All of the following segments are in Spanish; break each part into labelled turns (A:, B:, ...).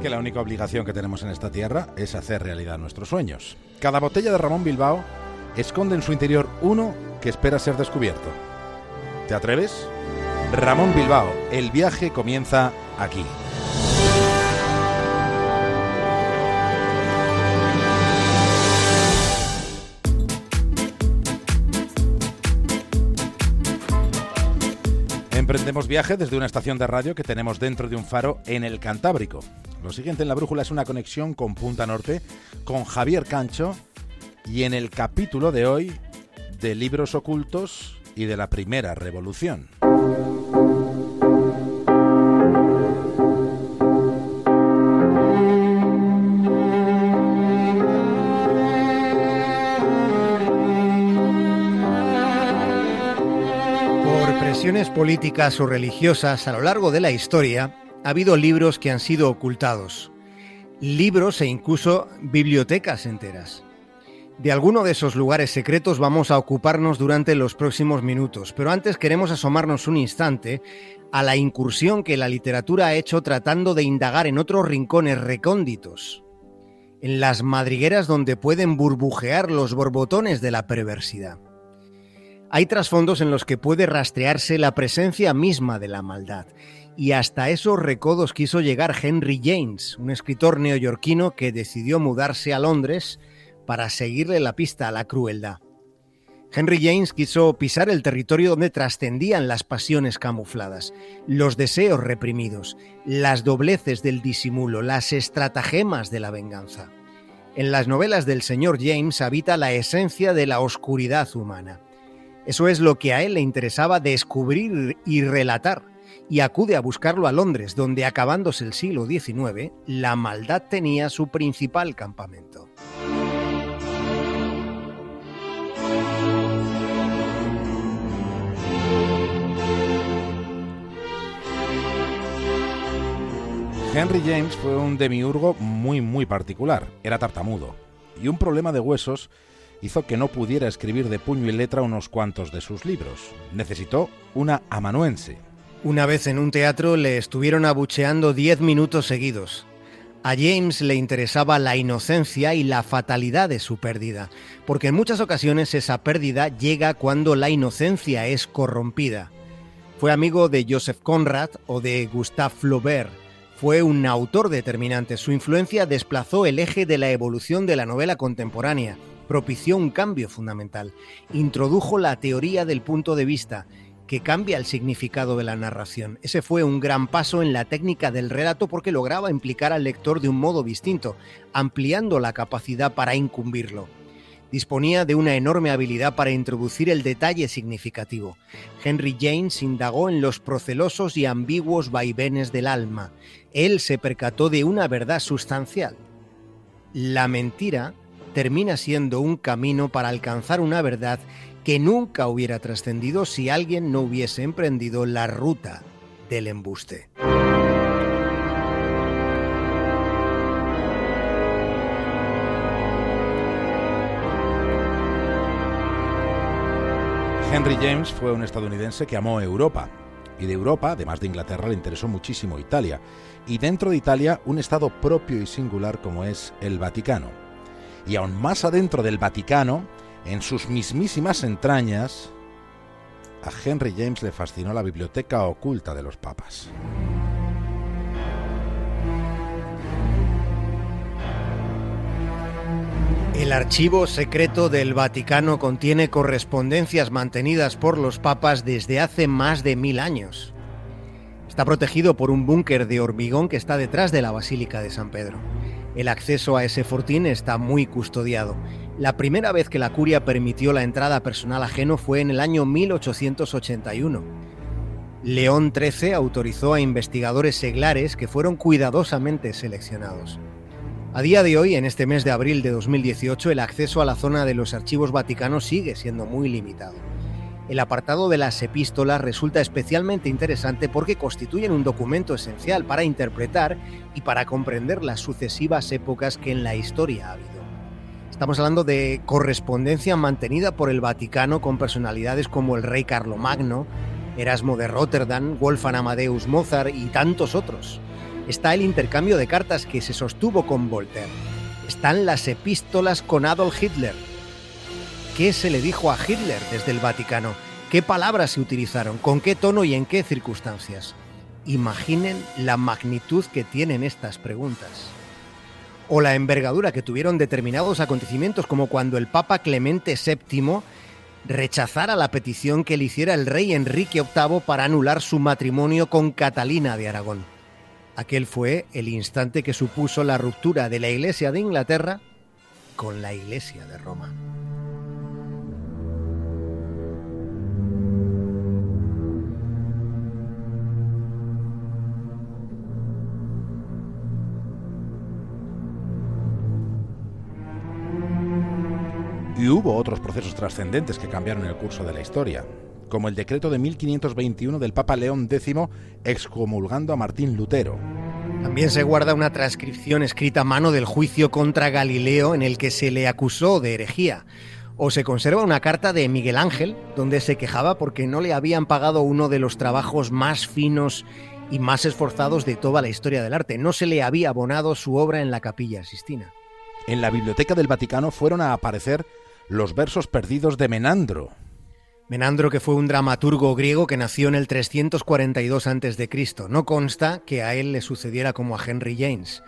A: Que la única obligación que tenemos en esta tierra es hacer realidad nuestros sueños. Cada botella de Ramón Bilbao esconde en su interior uno que espera ser descubierto. ¿Te atreves? Ramón Bilbao, el viaje comienza aquí. Emprendemos viaje desde una estación de radio que tenemos dentro de un faro en el Cantábrico. Lo siguiente en la brújula es una conexión con Punta Norte, con Javier Cancho y en el capítulo de hoy de libros ocultos y de la primera revolución.
B: políticas o religiosas a lo largo de la historia, ha habido libros que han sido ocultados, libros e incluso bibliotecas enteras. De alguno de esos lugares secretos vamos a ocuparnos durante los próximos minutos, pero antes queremos asomarnos un instante a la incursión que la literatura ha hecho tratando de indagar en otros rincones recónditos, en las madrigueras donde pueden burbujear los borbotones de la perversidad. Hay trasfondos en los que puede rastrearse la presencia misma de la maldad. Y hasta esos recodos quiso llegar Henry James, un escritor neoyorquino que decidió mudarse a Londres para seguirle la pista a la crueldad. Henry James quiso pisar el territorio donde trascendían las pasiones camufladas, los deseos reprimidos, las dobleces del disimulo, las estratagemas de la venganza. En las novelas del señor James habita la esencia de la oscuridad humana. Eso es lo que a él le interesaba descubrir y relatar, y acude a buscarlo a Londres, donde acabándose el siglo XIX, la maldad tenía su principal campamento.
A: Henry James fue un demiurgo muy muy particular, era tartamudo, y un problema de huesos hizo que no pudiera escribir de puño y letra unos cuantos de sus libros. Necesitó una amanuense.
B: Una vez en un teatro le estuvieron abucheando diez minutos seguidos. A James le interesaba la inocencia y la fatalidad de su pérdida, porque en muchas ocasiones esa pérdida llega cuando la inocencia es corrompida. Fue amigo de Joseph Conrad o de Gustave Flaubert. Fue un autor determinante. Su influencia desplazó el eje de la evolución de la novela contemporánea propició un cambio fundamental. Introdujo la teoría del punto de vista, que cambia el significado de la narración. Ese fue un gran paso en la técnica del relato porque lograba implicar al lector de un modo distinto, ampliando la capacidad para incumbirlo. Disponía de una enorme habilidad para introducir el detalle significativo. Henry James indagó en los procelosos y ambiguos vaivenes del alma. Él se percató de una verdad sustancial. La mentira termina siendo un camino para alcanzar una verdad que nunca hubiera trascendido si alguien no hubiese emprendido la ruta del embuste.
A: Henry James fue un estadounidense que amó Europa. Y de Europa, además de Inglaterra, le interesó muchísimo Italia. Y dentro de Italia, un estado propio y singular como es el Vaticano y aún más adentro del Vaticano, en sus mismísimas entrañas, a Henry James le fascinó la biblioteca oculta de los papas.
B: El archivo secreto del Vaticano contiene correspondencias mantenidas por los papas desde hace más de mil años. Está protegido por un búnker de hormigón que está detrás de la Basílica de San Pedro. El acceso a ese fortín está muy custodiado. La primera vez que la curia permitió la entrada personal ajeno fue en el año 1881. León XIII autorizó a investigadores seglares que fueron cuidadosamente seleccionados. A día de hoy, en este mes de abril de 2018, el acceso a la zona de los archivos vaticanos sigue siendo muy limitado. El apartado de las epístolas resulta especialmente interesante porque constituyen un documento esencial para interpretar y para comprender las sucesivas épocas que en la historia ha habido. Estamos hablando de correspondencia mantenida por el Vaticano con personalidades como el rey Carlomagno, Erasmo de Rotterdam, Wolfgang Amadeus Mozart y tantos otros. está el intercambio de cartas que se sostuvo con Voltaire, están las epístolas con Adolf Hitler. ¿Qué se le dijo a Hitler desde el Vaticano? ¿Qué palabras se utilizaron? ¿Con qué tono y en qué circunstancias? Imaginen la magnitud que tienen estas preguntas. O la envergadura que tuvieron determinados acontecimientos como cuando el Papa Clemente VII rechazara la petición que le hiciera el rey Enrique VIII para anular su matrimonio con Catalina de Aragón. Aquel fue el instante que supuso la ruptura de la Iglesia de Inglaterra con la Iglesia de Roma.
A: Y hubo otros procesos trascendentes que cambiaron el curso de la historia, como el decreto de 1521 del Papa León X excomulgando a Martín Lutero.
B: También se guarda una transcripción escrita a mano del juicio contra Galileo en el que se le acusó de herejía. O se conserva una carta de Miguel Ángel donde se quejaba porque no le habían pagado uno de los trabajos más finos y más esforzados de toda la historia del arte. No se le había abonado su obra en la capilla Sistina.
A: En la Biblioteca del Vaticano fueron a aparecer los versos perdidos de Menandro.
B: Menandro, que fue un dramaturgo griego que nació en el 342 a.C. No consta que a él le sucediera como a Henry James.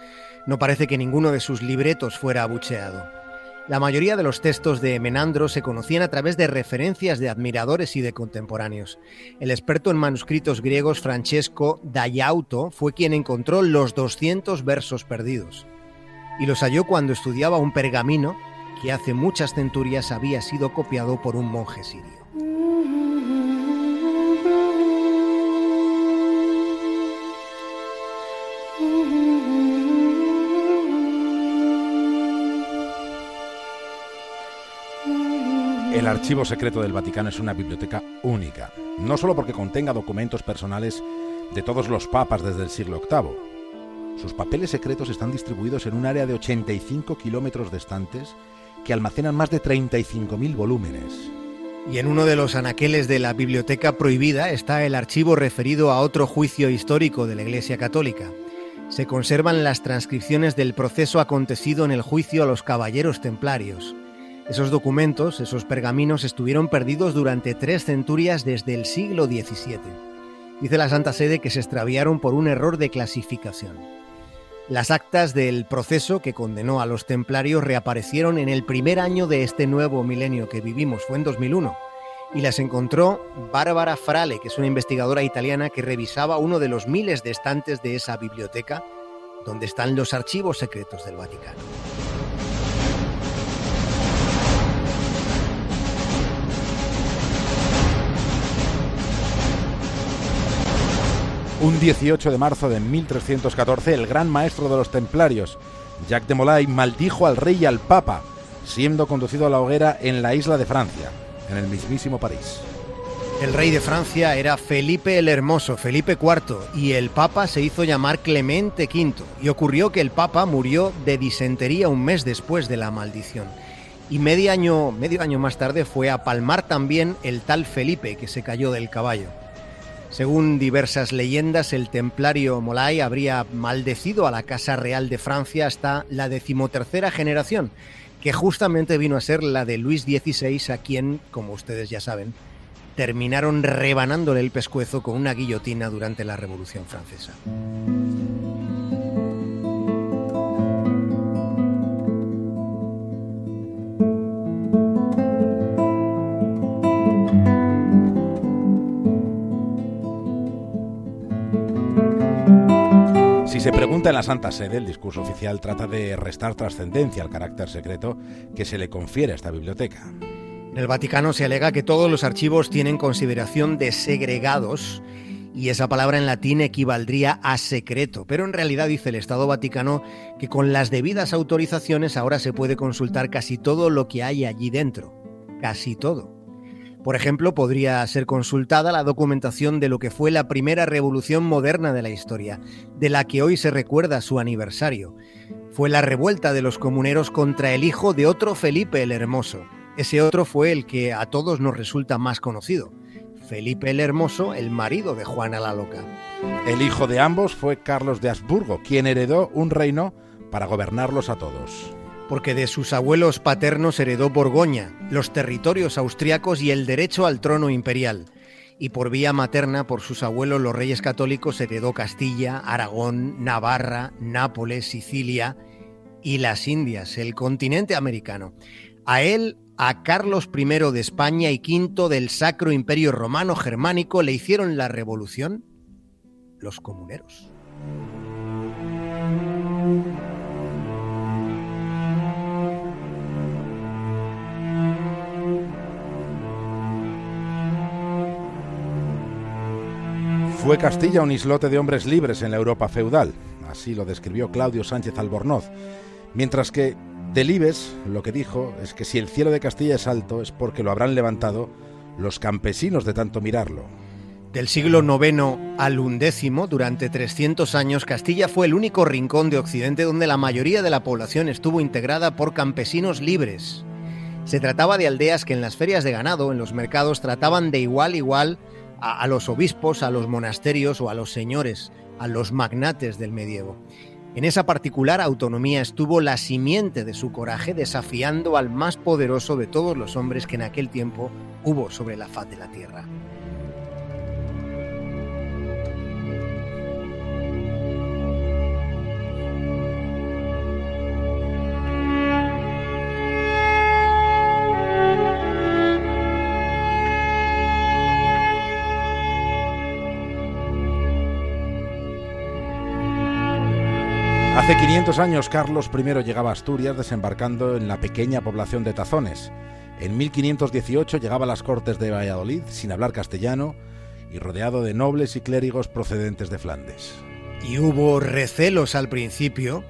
B: No parece que ninguno de sus libretos fuera abucheado. La mayoría de los textos de Menandro se conocían a través de referencias de admiradores y de contemporáneos. El experto en manuscritos griegos Francesco Dayauto fue quien encontró los 200 versos perdidos. Y los halló cuando estudiaba un pergamino que hace muchas centurias había sido copiado por un monje sirio.
A: El archivo secreto del Vaticano es una biblioteca única, no solo porque contenga documentos personales de todos los papas desde el siglo VIII. Sus papeles secretos están distribuidos en un área de 85 kilómetros distantes que almacenan más de 35.000 volúmenes.
B: Y en uno de los anaqueles de la Biblioteca Prohibida está el archivo referido a otro juicio histórico de la Iglesia Católica. Se conservan las transcripciones del proceso acontecido en el juicio a los caballeros templarios. Esos documentos, esos pergaminos, estuvieron perdidos durante tres centurias desde el siglo XVII. Dice la Santa Sede que se extraviaron por un error de clasificación. Las actas del proceso que condenó a los templarios reaparecieron en el primer año de este nuevo milenio que vivimos, fue en 2001, y las encontró Bárbara Frale, que es una investigadora italiana que revisaba uno de los miles de estantes de esa biblioteca donde están los archivos secretos del Vaticano.
A: Un 18 de marzo de 1314, el gran maestro de los templarios, Jacques de Molay, maldijo al rey y al papa, siendo conducido a la hoguera en la isla de Francia, en el mismísimo París.
B: El rey de Francia era Felipe el Hermoso, Felipe IV, y el papa se hizo llamar Clemente V. Y ocurrió que el papa murió de disentería un mes después de la maldición. Y medio año, medio año más tarde fue a palmar también el tal Felipe que se cayó del caballo. Según diversas leyendas, el templario Molay habría maldecido a la Casa Real de Francia hasta la decimotercera generación, que justamente vino a ser la de Luis XVI, a quien, como ustedes ya saben, terminaron rebanándole el pescuezo con una guillotina durante la Revolución Francesa.
A: Se pregunta en la Santa Sede, el discurso oficial trata de restar trascendencia al carácter secreto que se le confiere a esta biblioteca.
B: En el Vaticano se alega que todos los archivos tienen consideración de segregados y esa palabra en latín equivaldría a secreto, pero en realidad dice el Estado Vaticano que con las debidas autorizaciones ahora se puede consultar casi todo lo que hay allí dentro, casi todo. Por ejemplo, podría ser consultada la documentación de lo que fue la primera revolución moderna de la historia, de la que hoy se recuerda su aniversario. Fue la revuelta de los comuneros contra el hijo de otro Felipe el Hermoso. Ese otro fue el que a todos nos resulta más conocido, Felipe el Hermoso, el marido de Juana la Loca.
A: El hijo de ambos fue Carlos de Habsburgo, quien heredó un reino para gobernarlos a todos.
B: Porque de sus abuelos paternos heredó Borgoña, los territorios austriacos y el derecho al trono imperial. Y por vía materna, por sus abuelos los reyes católicos, heredó Castilla, Aragón, Navarra, Nápoles, Sicilia y las Indias, el continente americano. A él, a Carlos I de España y V del Sacro Imperio Romano Germánico le hicieron la revolución los comuneros.
A: Fue Castilla un islote de hombres libres en la Europa feudal, así lo describió Claudio Sánchez Albornoz, mientras que Delibes lo que dijo es que si el cielo de Castilla es alto es porque lo habrán levantado los campesinos de tanto mirarlo.
B: Del siglo IX al XI, durante 300 años, Castilla fue el único rincón de Occidente donde la mayoría de la población estuvo integrada por campesinos libres. Se trataba de aldeas que en las ferias de ganado, en los mercados, trataban de igual a igual a, los obispos, a los monasterios o a los señores, a los magnates del medievo. En esa particular autonomía estuvo la simiente de su coraje desafiando al más poderoso de todos los hombres que en aquel tiempo hubo sobre la faz de la tierra.
A: Hace 500 años Carlos I llegaba a Asturias desembarcando en la pequeña población de Tazones. En 1518 llegaba a las Cortes de Valladolid sin hablar castellano y rodeado de nobles y clérigos procedentes de Flandes.
B: Y hubo recelos al principio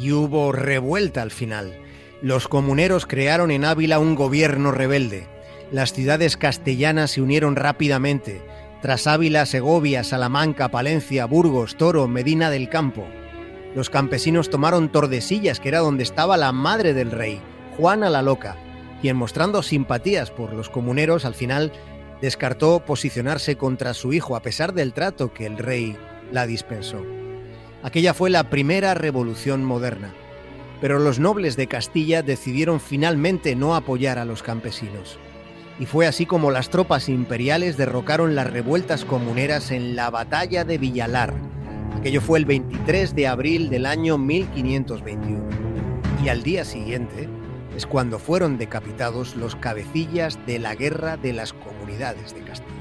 B: y hubo revuelta al final. Los comuneros crearon en Ávila un gobierno rebelde. Las ciudades castellanas se unieron rápidamente. Tras Ávila, Segovia, Salamanca, Palencia, Burgos, Toro, Medina del Campo. Los campesinos tomaron Tordesillas, que era donde estaba la madre del rey, Juana la Loca, quien mostrando simpatías por los comuneros al final descartó posicionarse contra su hijo a pesar del trato que el rey la dispensó. Aquella fue la primera revolución moderna, pero los nobles de Castilla decidieron finalmente no apoyar a los campesinos. Y fue así como las tropas imperiales derrocaron las revueltas comuneras en la batalla de Villalar, Aquello fue el 23 de abril del año 1521. Y al día siguiente es cuando fueron decapitados los cabecillas de la guerra de las comunidades de Castilla.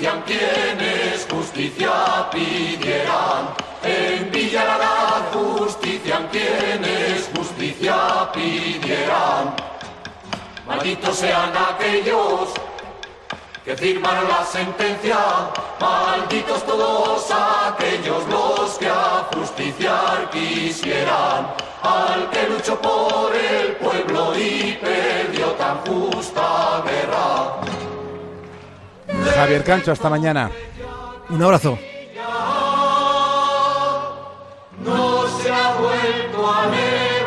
C: Quienes justicia pidieran. En Villa la justicia, quienes justicia pidieran. Malditos sean aquellos que firmaron la sentencia, malditos todos aquellos los que a justiciar quisieran al que luchó por el pueblo y perdió tan justa guerra.
A: Javier Cancho, hasta mañana.
B: Un abrazo.
C: No se ha vuelto a levantar.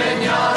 C: Señor.